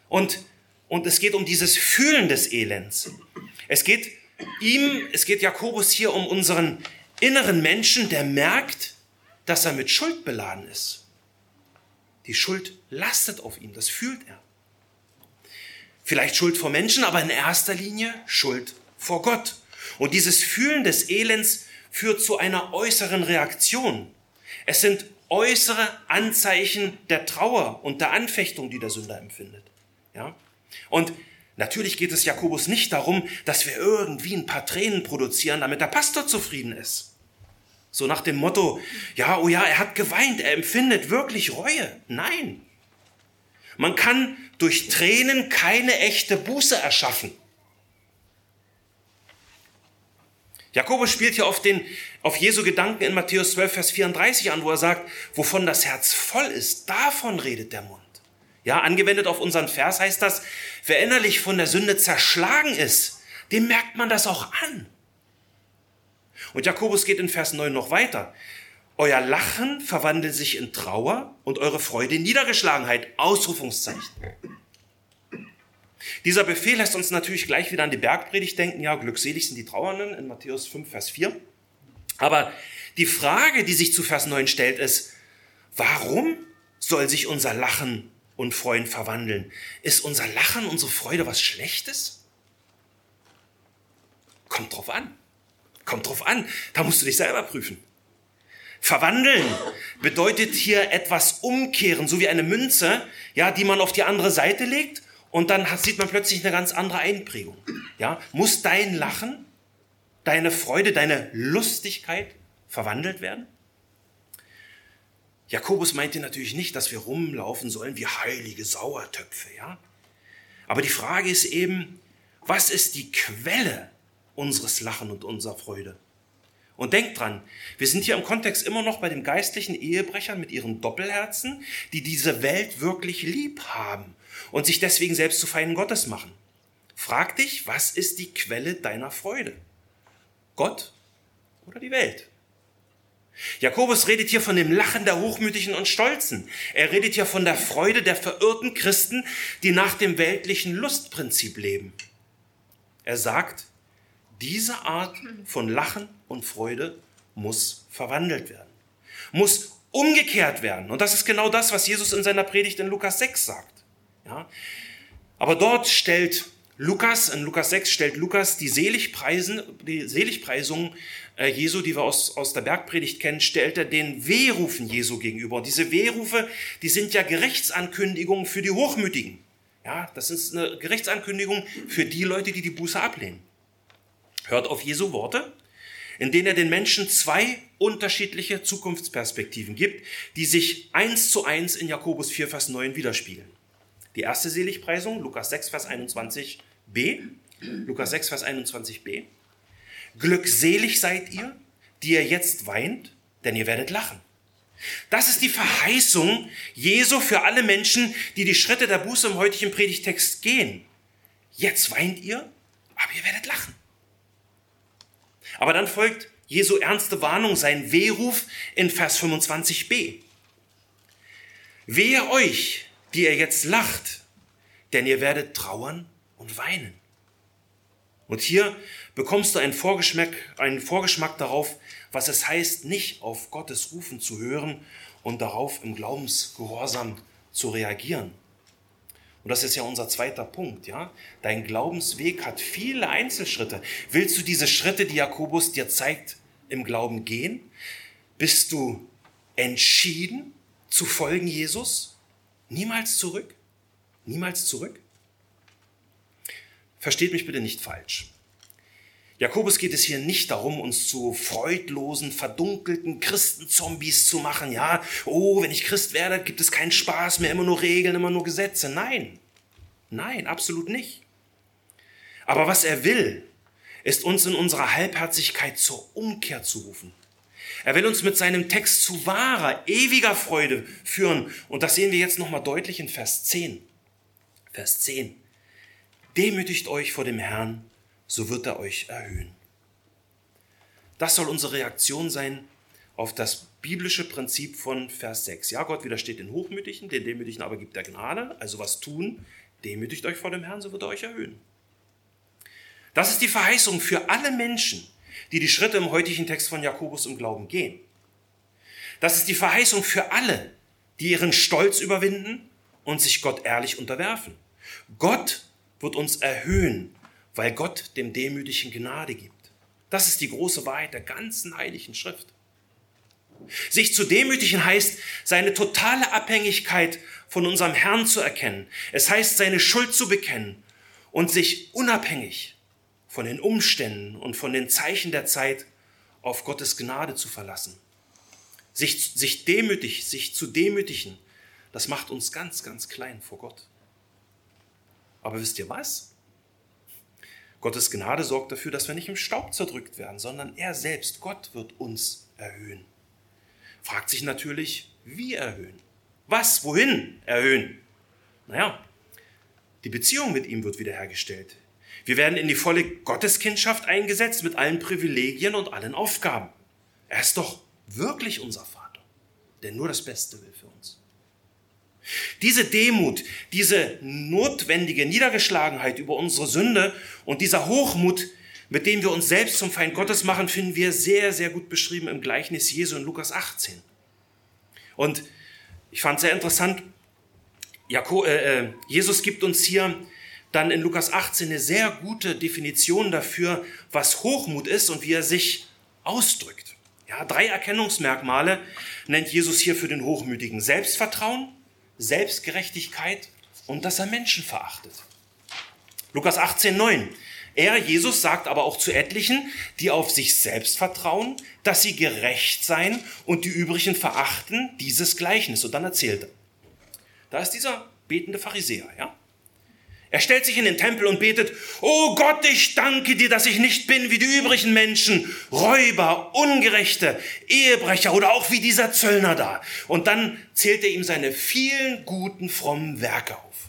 Und, und es geht um dieses Fühlen des Elends. Es geht ihm, es geht Jakobus hier um unseren inneren Menschen, der merkt, dass er mit Schuld beladen ist. Die Schuld lastet auf ihm, das fühlt er. Vielleicht Schuld vor Menschen, aber in erster Linie Schuld vor Gott. Und dieses Fühlen des Elends führt zu einer äußeren Reaktion. Es sind äußere Anzeichen der Trauer und der Anfechtung, die der Sünder empfindet. Ja? Und natürlich geht es Jakobus nicht darum, dass wir irgendwie ein paar Tränen produzieren, damit der Pastor zufrieden ist. So nach dem Motto, ja, oh ja, er hat geweint, er empfindet wirklich Reue. Nein. Man kann durch Tränen keine echte Buße erschaffen. Jakobus spielt hier auf, den, auf Jesu Gedanken in Matthäus 12, Vers 34 an, wo er sagt, wovon das Herz voll ist, davon redet der Mund. Ja, angewendet auf unseren Vers heißt das, wer innerlich von der Sünde zerschlagen ist, dem merkt man das auch an. Und Jakobus geht in Vers 9 noch weiter. Euer Lachen verwandelt sich in Trauer und eure Freude in Niedergeschlagenheit. Ausrufungszeichen. Dieser Befehl lässt uns natürlich gleich wieder an die Bergpredigt denken. Ja, glückselig sind die Trauernden in Matthäus 5, Vers 4. Aber die Frage, die sich zu Vers 9 stellt, ist, warum soll sich unser Lachen und Freuen verwandeln? Ist unser Lachen, unsere Freude was Schlechtes? Kommt drauf an. Kommt drauf an. Da musst du dich selber prüfen. Verwandeln bedeutet hier etwas umkehren, so wie eine Münze, ja, die man auf die andere Seite legt und dann sieht man plötzlich eine ganz andere Einprägung. Ja, muss dein Lachen deine Freude, deine Lustigkeit verwandelt werden? Jakobus meinte natürlich nicht, dass wir rumlaufen sollen wie heilige Sauertöpfe, ja? Aber die Frage ist eben, was ist die Quelle unseres Lachen und unserer Freude? Und denkt dran, wir sind hier im Kontext immer noch bei den geistlichen Ehebrechern mit ihren Doppelherzen, die diese Welt wirklich lieb haben und sich deswegen selbst zu Feinden Gottes machen. Frag dich, was ist die Quelle deiner Freude? Gott oder die Welt? Jakobus redet hier von dem Lachen der Hochmütigen und Stolzen. Er redet hier von der Freude der verirrten Christen, die nach dem weltlichen Lustprinzip leben. Er sagt, diese Art von Lachen und Freude muss verwandelt werden, muss umgekehrt werden. Und das ist genau das, was Jesus in seiner Predigt in Lukas 6 sagt. Ja? Aber dort stellt Lukas, in Lukas 6 stellt Lukas die, Seligpreisen, die Seligpreisungen äh, Jesu, die wir aus, aus der Bergpredigt kennen, stellt er den Wehrufen Jesu gegenüber. Und diese Wehrufe, die sind ja Gerichtsankündigungen für die Hochmütigen. Ja, das ist eine Gerichtsankündigung für die Leute, die die Buße ablehnen. Hört auf Jesu Worte, in denen er den Menschen zwei unterschiedliche Zukunftsperspektiven gibt, die sich eins zu eins in Jakobus 4, Vers 9 widerspiegeln. Die erste Seligpreisung, Lukas 6, Vers 21, b. Lukas 6, Vers 21b. Glückselig seid ihr, die ihr jetzt weint, denn ihr werdet lachen. Das ist die Verheißung Jesu für alle Menschen, die die Schritte der Buße im heutigen Predigtext gehen. Jetzt weint ihr, aber ihr werdet lachen. Aber dann folgt Jesu ernste Warnung, sein Wehruf in Vers 25b. Wehe euch, die ihr jetzt lacht, denn ihr werdet trauern und weinen. Und hier bekommst du einen Vorgeschmack, einen Vorgeschmack darauf, was es heißt, nicht auf Gottes Rufen zu hören und darauf im Glaubensgehorsam zu reagieren. Und das ist ja unser zweiter Punkt, ja? Dein Glaubensweg hat viele Einzelschritte. Willst du diese Schritte, die Jakobus dir zeigt, im Glauben gehen? Bist du entschieden zu folgen Jesus? Niemals zurück? Niemals zurück? Versteht mich bitte nicht falsch. Jakobus geht es hier nicht darum, uns zu freudlosen, verdunkelten Christenzombies zu machen. Ja, oh, wenn ich Christ werde, gibt es keinen Spaß mehr, immer nur Regeln, immer nur Gesetze. Nein, nein, absolut nicht. Aber was er will, ist uns in unserer Halbherzigkeit zur Umkehr zu rufen. Er will uns mit seinem Text zu wahrer, ewiger Freude führen. Und das sehen wir jetzt nochmal deutlich in Vers 10. Vers 10. Demütigt euch vor dem Herrn, so wird er euch erhöhen. Das soll unsere Reaktion sein auf das biblische Prinzip von Vers 6. Ja, Gott widersteht den Hochmütigen, den Demütigen aber gibt er Gnade, also was tun. Demütigt euch vor dem Herrn, so wird er euch erhöhen. Das ist die Verheißung für alle Menschen, die die Schritte im heutigen Text von Jakobus im Glauben gehen. Das ist die Verheißung für alle, die ihren Stolz überwinden und sich Gott ehrlich unterwerfen. Gott wird uns erhöhen, weil Gott dem Demütigen Gnade gibt. Das ist die große Wahrheit der ganzen heiligen Schrift. Sich zu demütigen heißt, seine totale Abhängigkeit von unserem Herrn zu erkennen. Es heißt, seine Schuld zu bekennen und sich unabhängig von den Umständen und von den Zeichen der Zeit auf Gottes Gnade zu verlassen. Sich, sich demütig, sich zu demütigen, das macht uns ganz, ganz klein vor Gott. Aber wisst ihr was? Gottes Gnade sorgt dafür, dass wir nicht im Staub zerdrückt werden, sondern er selbst, Gott, wird uns erhöhen. Fragt sich natürlich, wie erhöhen? Was, wohin erhöhen? Naja, die Beziehung mit ihm wird wiederhergestellt. Wir werden in die volle Gotteskindschaft eingesetzt mit allen Privilegien und allen Aufgaben. Er ist doch wirklich unser Vater, der nur das Beste will für uns. Diese Demut, diese notwendige Niedergeschlagenheit über unsere Sünde und dieser Hochmut, mit dem wir uns selbst zum Feind Gottes machen, finden wir sehr, sehr gut beschrieben im Gleichnis Jesu in Lukas 18. Und ich fand sehr interessant, äh, äh, Jesus gibt uns hier dann in Lukas 18 eine sehr gute Definition dafür, was Hochmut ist und wie er sich ausdrückt. Ja, drei Erkennungsmerkmale nennt Jesus hier für den Hochmütigen. Selbstvertrauen, Selbstgerechtigkeit und dass er Menschen verachtet. Lukas 18, 9. Er, Jesus, sagt aber auch zu etlichen, die auf sich selbst vertrauen, dass sie gerecht seien und die übrigen verachten dieses Gleichnis. Und dann erzählt er. Da ist dieser betende Pharisäer, ja? Er stellt sich in den Tempel und betet, Oh Gott, ich danke dir, dass ich nicht bin wie die übrigen Menschen, Räuber, Ungerechte, Ehebrecher oder auch wie dieser Zöllner da. Und dann zählt er ihm seine vielen guten, frommen Werke auf.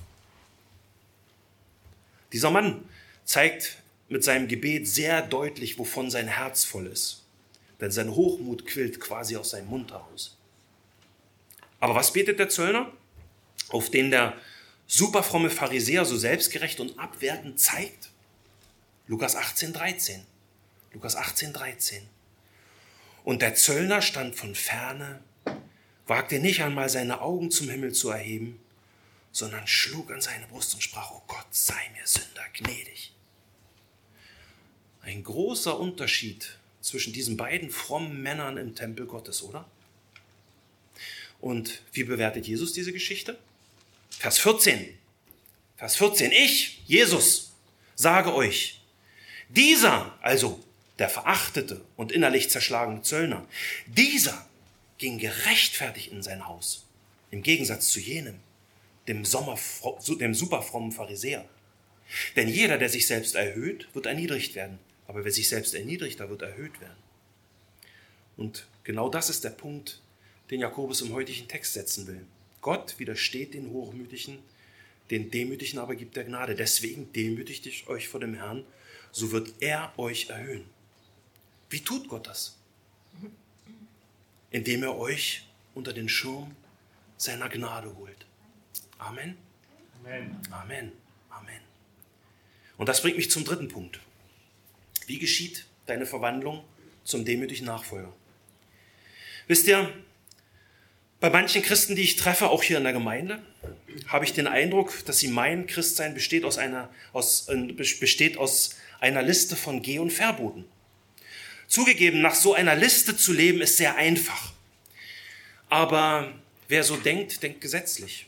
Dieser Mann zeigt mit seinem Gebet sehr deutlich, wovon sein Herz voll ist. Denn sein Hochmut quillt quasi aus seinem Mund heraus. Aber was betet der Zöllner? Auf den der super fromme Pharisäer so selbstgerecht und abwertend zeigt? Lukas 18, 13. Lukas 18, 13. Und der Zöllner stand von ferne, wagte nicht einmal seine Augen zum Himmel zu erheben, sondern schlug an seine Brust und sprach, oh Gott, sei mir Sünder gnädig. Ein großer Unterschied zwischen diesen beiden frommen Männern im Tempel Gottes, oder? Und wie bewertet Jesus diese Geschichte? Vers 14. Vers 14. Ich, Jesus, sage euch, dieser, also der verachtete und innerlich zerschlagene Zöllner, dieser ging gerechtfertigt in sein Haus, im Gegensatz zu jenem, dem, Sommer, dem superfrommen Pharisäer. Denn jeder, der sich selbst erhöht, wird erniedrigt werden. Aber wer sich selbst erniedrigt, der wird erhöht werden. Und genau das ist der Punkt, den Jakobus im heutigen Text setzen will. Gott widersteht den Hochmütigen, den Demütigen aber gibt er Gnade. Deswegen demütigt ich euch vor dem Herrn, so wird er euch erhöhen. Wie tut Gott das? Indem er euch unter den Schirm seiner Gnade holt. Amen. Amen. Amen. Amen. Und das bringt mich zum dritten Punkt. Wie geschieht deine Verwandlung zum demütigen Nachfolger? Wisst ihr, bei manchen Christen, die ich treffe, auch hier in der Gemeinde, habe ich den Eindruck, dass sie meinen, Christsein besteht aus einer, aus, äh, besteht aus einer Liste von Geh- und Verboten. Zugegeben, nach so einer Liste zu leben, ist sehr einfach. Aber wer so denkt, denkt gesetzlich.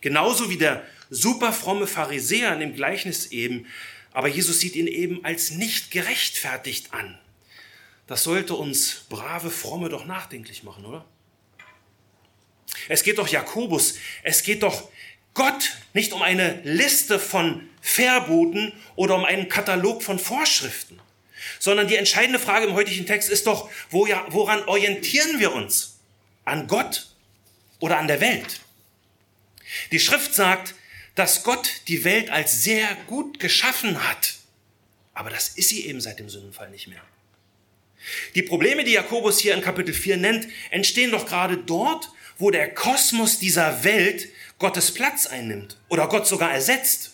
Genauso wie der superfromme Pharisäer in dem Gleichnis eben, aber Jesus sieht ihn eben als nicht gerechtfertigt an. Das sollte uns brave Fromme doch nachdenklich machen, oder? Es geht doch Jakobus, es geht doch Gott nicht um eine Liste von Verboten oder um einen Katalog von Vorschriften, sondern die entscheidende Frage im heutigen Text ist doch, woran orientieren wir uns? An Gott oder an der Welt? Die Schrift sagt, dass Gott die Welt als sehr gut geschaffen hat. Aber das ist sie eben seit dem Sündenfall nicht mehr. Die Probleme, die Jakobus hier in Kapitel 4 nennt, entstehen doch gerade dort, wo der Kosmos dieser Welt Gottes Platz einnimmt oder Gott sogar ersetzt.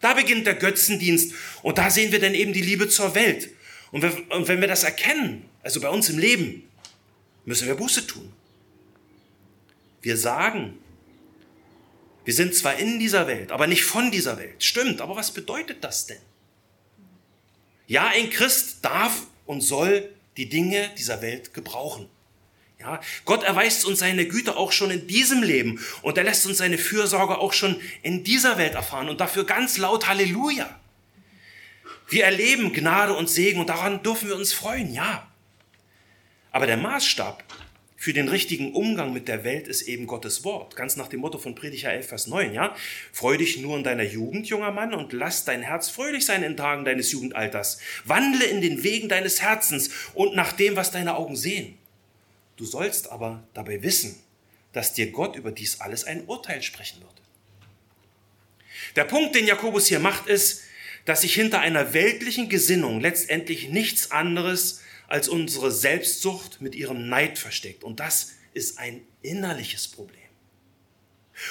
Da beginnt der Götzendienst und da sehen wir dann eben die Liebe zur Welt. Und wenn wir das erkennen, also bei uns im Leben, müssen wir Buße tun. Wir sagen, wir sind zwar in dieser Welt, aber nicht von dieser Welt. Stimmt, aber was bedeutet das denn? Ja, ein Christ darf und soll die Dinge dieser Welt gebrauchen. Ja, Gott erweist uns seine Güte auch schon in diesem Leben und er lässt uns seine Fürsorge auch schon in dieser Welt erfahren und dafür ganz laut Halleluja. Wir erleben Gnade und Segen und daran dürfen wir uns freuen, ja. Aber der Maßstab für den richtigen Umgang mit der Welt ist eben Gottes Wort. Ganz nach dem Motto von Prediger 11, Vers 9, ja. Freu dich nur in deiner Jugend, junger Mann, und lass dein Herz fröhlich sein in Tagen deines Jugendalters. Wandle in den Wegen deines Herzens und nach dem, was deine Augen sehen. Du sollst aber dabei wissen, dass dir Gott über dies alles ein Urteil sprechen wird. Der Punkt, den Jakobus hier macht, ist, dass sich hinter einer weltlichen Gesinnung letztendlich nichts anderes als unsere Selbstsucht mit ihrem Neid versteckt. Und das ist ein innerliches Problem.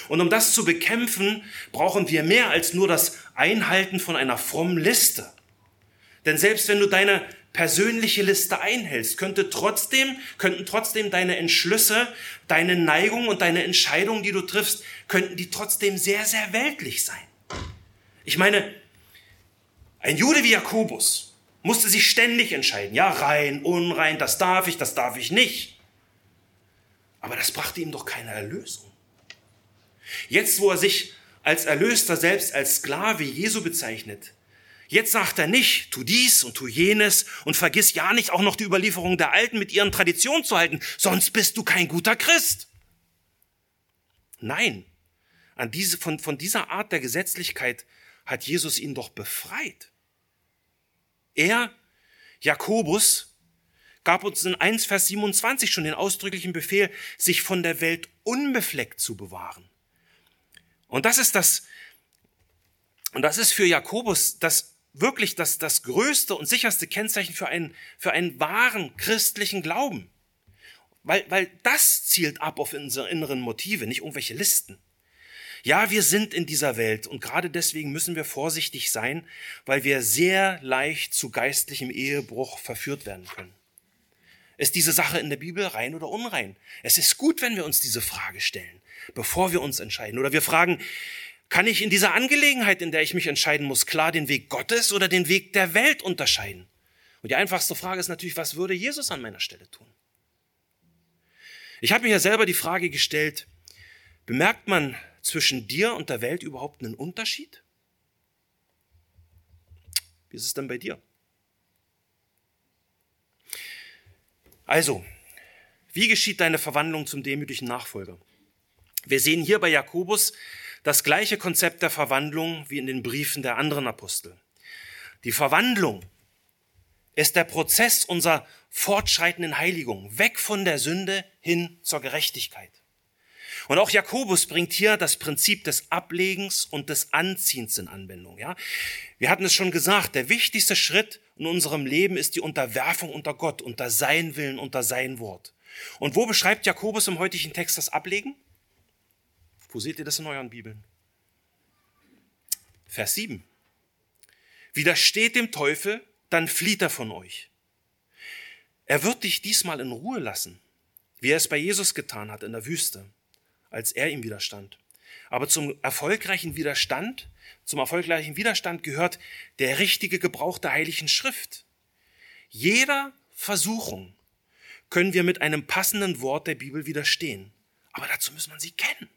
Und um das zu bekämpfen, brauchen wir mehr als nur das Einhalten von einer frommen Liste. Denn selbst wenn du deine persönliche Liste einhältst, könnte trotzdem, könnten trotzdem deine Entschlüsse, deine Neigungen und deine Entscheidungen, die du triffst, könnten die trotzdem sehr, sehr weltlich sein. Ich meine, ein Jude wie Jakobus musste sich ständig entscheiden. Ja, rein, unrein, das darf ich, das darf ich nicht. Aber das brachte ihm doch keine Erlösung. Jetzt, wo er sich als Erlöster selbst als Sklave Jesu bezeichnet, Jetzt sagt er nicht, tu dies und tu jenes und vergiss ja nicht auch noch die Überlieferung der Alten mit ihren Traditionen zu halten, sonst bist du kein guter Christ. Nein, an diese, von, von dieser Art der Gesetzlichkeit hat Jesus ihn doch befreit. Er, Jakobus, gab uns in 1 Vers 27 schon den ausdrücklichen Befehl, sich von der Welt unbefleckt zu bewahren. Und das ist das, und das ist für Jakobus das wirklich das, das größte und sicherste Kennzeichen für einen, für einen wahren christlichen Glauben. Weil, weil das zielt ab auf unsere inneren Motive, nicht irgendwelche Listen. Ja, wir sind in dieser Welt und gerade deswegen müssen wir vorsichtig sein, weil wir sehr leicht zu geistlichem Ehebruch verführt werden können. Ist diese Sache in der Bibel rein oder unrein? Es ist gut, wenn wir uns diese Frage stellen, bevor wir uns entscheiden. Oder wir fragen, kann ich in dieser Angelegenheit, in der ich mich entscheiden muss, klar den Weg Gottes oder den Weg der Welt unterscheiden? Und die einfachste Frage ist natürlich, was würde Jesus an meiner Stelle tun? Ich habe mir ja selber die Frage gestellt, bemerkt man zwischen dir und der Welt überhaupt einen Unterschied? Wie ist es denn bei dir? Also, wie geschieht deine Verwandlung zum demütigen Nachfolger? Wir sehen hier bei Jakobus das gleiche Konzept der Verwandlung wie in den Briefen der anderen Apostel. Die Verwandlung ist der Prozess unserer fortschreitenden Heiligung, weg von der Sünde hin zur Gerechtigkeit. Und auch Jakobus bringt hier das Prinzip des Ablegens und des Anziehens in Anwendung. Ja? Wir hatten es schon gesagt, der wichtigste Schritt in unserem Leben ist die Unterwerfung unter Gott, unter sein Willen, unter sein Wort. Und wo beschreibt Jakobus im heutigen Text das Ablegen? Wo seht ihr das in euren Bibeln? Vers 7. Widersteht dem Teufel, dann flieht er von euch. Er wird dich diesmal in Ruhe lassen, wie er es bei Jesus getan hat in der Wüste als er ihm widerstand. Aber zum erfolgreichen Widerstand, zum erfolgreichen Widerstand gehört der richtige Gebrauch der Heiligen Schrift. Jeder Versuchung können wir mit einem passenden Wort der Bibel widerstehen. Aber dazu muss man sie kennen.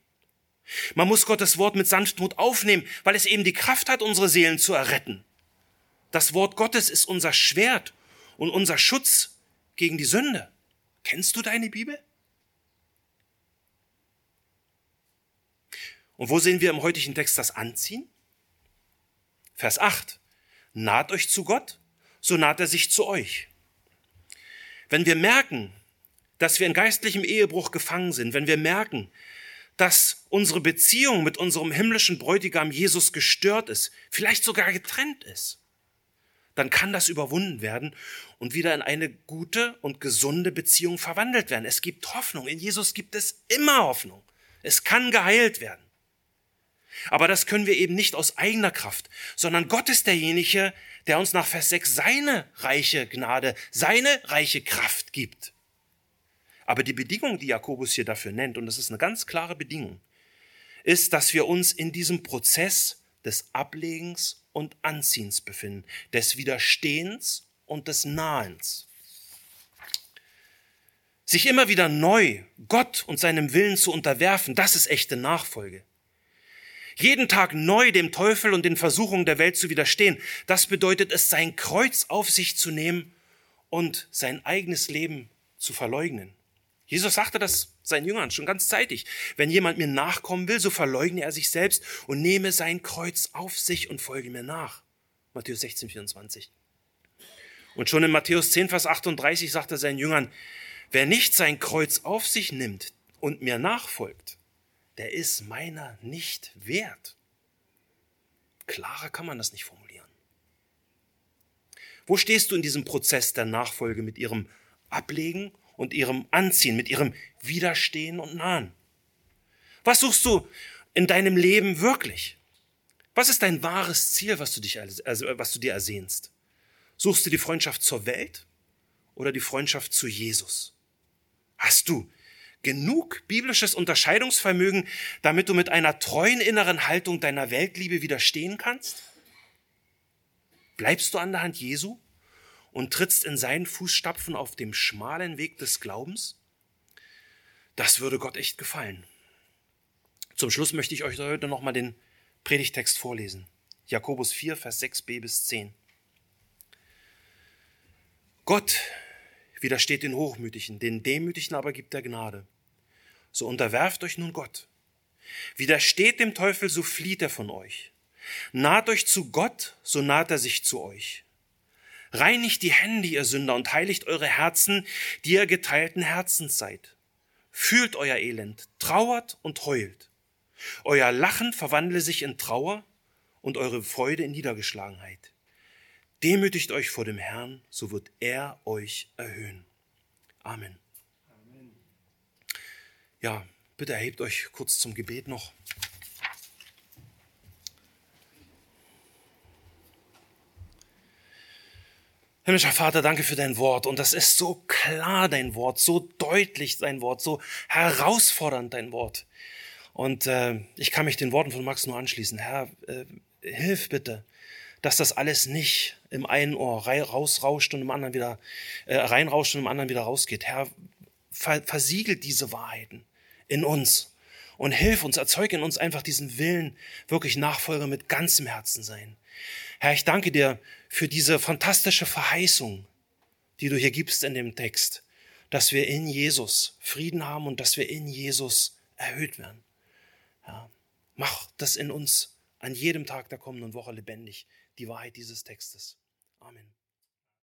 Man muss Gottes Wort mit Sanftmut aufnehmen, weil es eben die Kraft hat, unsere Seelen zu erretten. Das Wort Gottes ist unser Schwert und unser Schutz gegen die Sünde. Kennst du deine Bibel? Und wo sehen wir im heutigen Text das Anziehen? Vers 8. Naht euch zu Gott, so naht er sich zu euch. Wenn wir merken, dass wir in geistlichem Ehebruch gefangen sind, wenn wir merken, dass unsere Beziehung mit unserem himmlischen Bräutigam Jesus gestört ist, vielleicht sogar getrennt ist, dann kann das überwunden werden und wieder in eine gute und gesunde Beziehung verwandelt werden. Es gibt Hoffnung. In Jesus gibt es immer Hoffnung. Es kann geheilt werden. Aber das können wir eben nicht aus eigener Kraft, sondern Gott ist derjenige, der uns nach Vers 6 seine reiche Gnade, seine reiche Kraft gibt. Aber die Bedingung, die Jakobus hier dafür nennt, und das ist eine ganz klare Bedingung, ist, dass wir uns in diesem Prozess des Ablegens und Anziehens befinden, des Widerstehens und des Nahens. Sich immer wieder neu Gott und seinem Willen zu unterwerfen, das ist echte Nachfolge jeden Tag neu dem Teufel und den Versuchungen der Welt zu widerstehen. Das bedeutet es, sein Kreuz auf sich zu nehmen und sein eigenes Leben zu verleugnen. Jesus sagte das seinen Jüngern schon ganz zeitig. Wenn jemand mir nachkommen will, so verleugne er sich selbst und nehme sein Kreuz auf sich und folge mir nach. Matthäus 16, 24. Und schon in Matthäus 10, Vers 38 sagt er seinen Jüngern, wer nicht sein Kreuz auf sich nimmt und mir nachfolgt, der ist meiner nicht wert. Klarer kann man das nicht formulieren. Wo stehst du in diesem Prozess der Nachfolge mit ihrem Ablegen und ihrem Anziehen, mit ihrem Widerstehen und Nahen? Was suchst du in deinem Leben wirklich? Was ist dein wahres Ziel, was du, dich, also, was du dir ersehnst? Suchst du die Freundschaft zur Welt oder die Freundschaft zu Jesus? Hast du genug biblisches Unterscheidungsvermögen, damit du mit einer treuen inneren Haltung deiner Weltliebe widerstehen kannst? Bleibst du an der Hand Jesu und trittst in seinen Fußstapfen auf dem schmalen Weg des Glaubens? Das würde Gott echt gefallen. Zum Schluss möchte ich euch heute nochmal den Predigtext vorlesen. Jakobus 4, Vers 6b bis 10. Gott widersteht den Hochmütigen, den Demütigen aber gibt er Gnade. So unterwerft euch nun Gott. Widersteht dem Teufel, so flieht er von euch. Naht euch zu Gott, so naht er sich zu euch. Reinigt die Hände, ihr Sünder, und heiligt eure Herzen, die ihr geteilten Herzens seid. Fühlt euer Elend, trauert und heult. Euer Lachen verwandle sich in Trauer und eure Freude in Niedergeschlagenheit. Demütigt euch vor dem Herrn, so wird er euch erhöhen. Amen. Amen. Ja, bitte erhebt euch kurz zum Gebet noch. Himmlischer Vater, danke für dein Wort. Und das ist so klar, dein Wort, so deutlich dein Wort, so herausfordernd dein Wort. Und äh, ich kann mich den Worten von Max nur anschließen. Herr, äh, hilf bitte, dass das alles nicht im einen Ohr rausrauscht und im anderen wieder äh, reinrauscht und im anderen wieder rausgeht. Herr, ver versiegelt diese Wahrheiten in uns und hilf uns, erzeuge in uns einfach diesen Willen, wirklich Nachfolger mit ganzem Herzen sein. Herr, ich danke dir für diese fantastische Verheißung, die du hier gibst in dem Text, dass wir in Jesus Frieden haben und dass wir in Jesus erhöht werden. Ja, mach das in uns an jedem Tag der kommenden Woche lebendig, die Wahrheit dieses Textes. Amen.